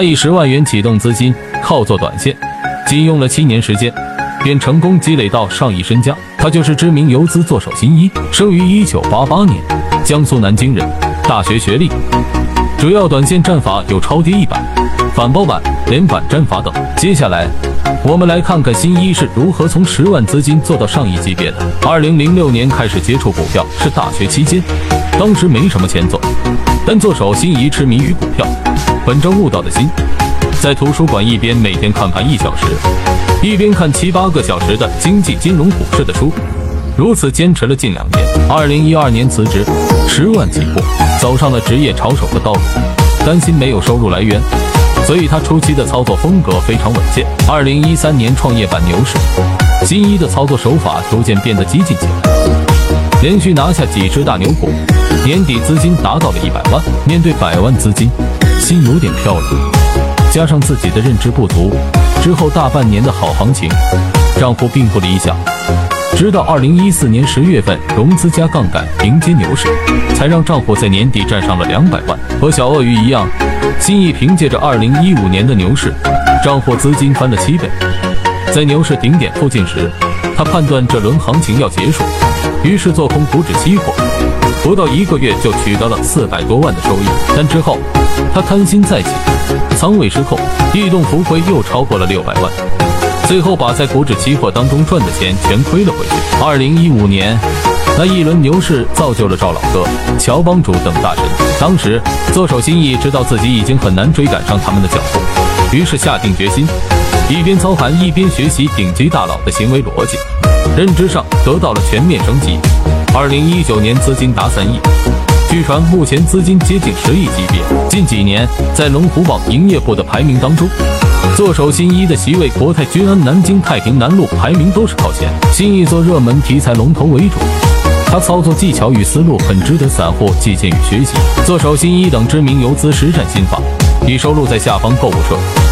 他以十万元启动资金，靠做短线，仅用了七年时间，便成功积累到上亿身家。他就是知名游资做手新一，生于一九八八年，江苏南京人，大学学历。主要短线战法有超跌一百、反包板、连板战法等。接下来，我们来看看新一是如何从十万资金做到上亿级别的。二零零六年开始接触股票是大学期间，当时没什么钱做，但做手心一痴迷于股票，本着悟道的心，在图书馆一边每天看盘一小时，一边看七八个小时的经济、金融、股市的书，如此坚持了近两年。二零一二年辞职，十万起步，走上了职业炒手的道路。担心没有收入来源，所以他初期的操作风格非常稳健。二零一三年创业板牛市，新一的操作手法逐渐变得激进起来，连续拿下几只大牛股，年底资金达到了一百万。面对百万资金，心有点飘了，加上自己的认知不足，之后大半年的好行情，账户并不理想。直到二零一四年十月份融资加杠杆迎接牛市，才让账户在年底站上了两百万。和小鳄鱼一样，新义凭借着二零一五年的牛市，账户资金翻了七倍。在牛市顶点附近时，他判断这轮行情要结束，于是做空股指期货，不到一个月就取得了四百多万的收益。但之后他贪心再起，仓位失控，异动浮亏又超过了六百万。最后把在股指期货当中赚的钱全亏了回去。二零一五年，那一轮牛市造就了赵老哥、乔帮主等大神。当时做手心意知道自己已经很难追赶上他们的脚步，于是下定决心，一边操盘一边学习顶级大佬的行为逻辑，认知上得到了全面升级。二零一九年资金达三亿，据传目前资金接近十亿级别。近几年在龙虎榜营业部的排名当中。做手新一的席位，国泰君安、南京太平南路排名都是靠前。新一做热门题材龙头为主，他操作技巧与思路很值得散户借鉴与学习。做手新一等知名游资实战心法已收录在下方购物车。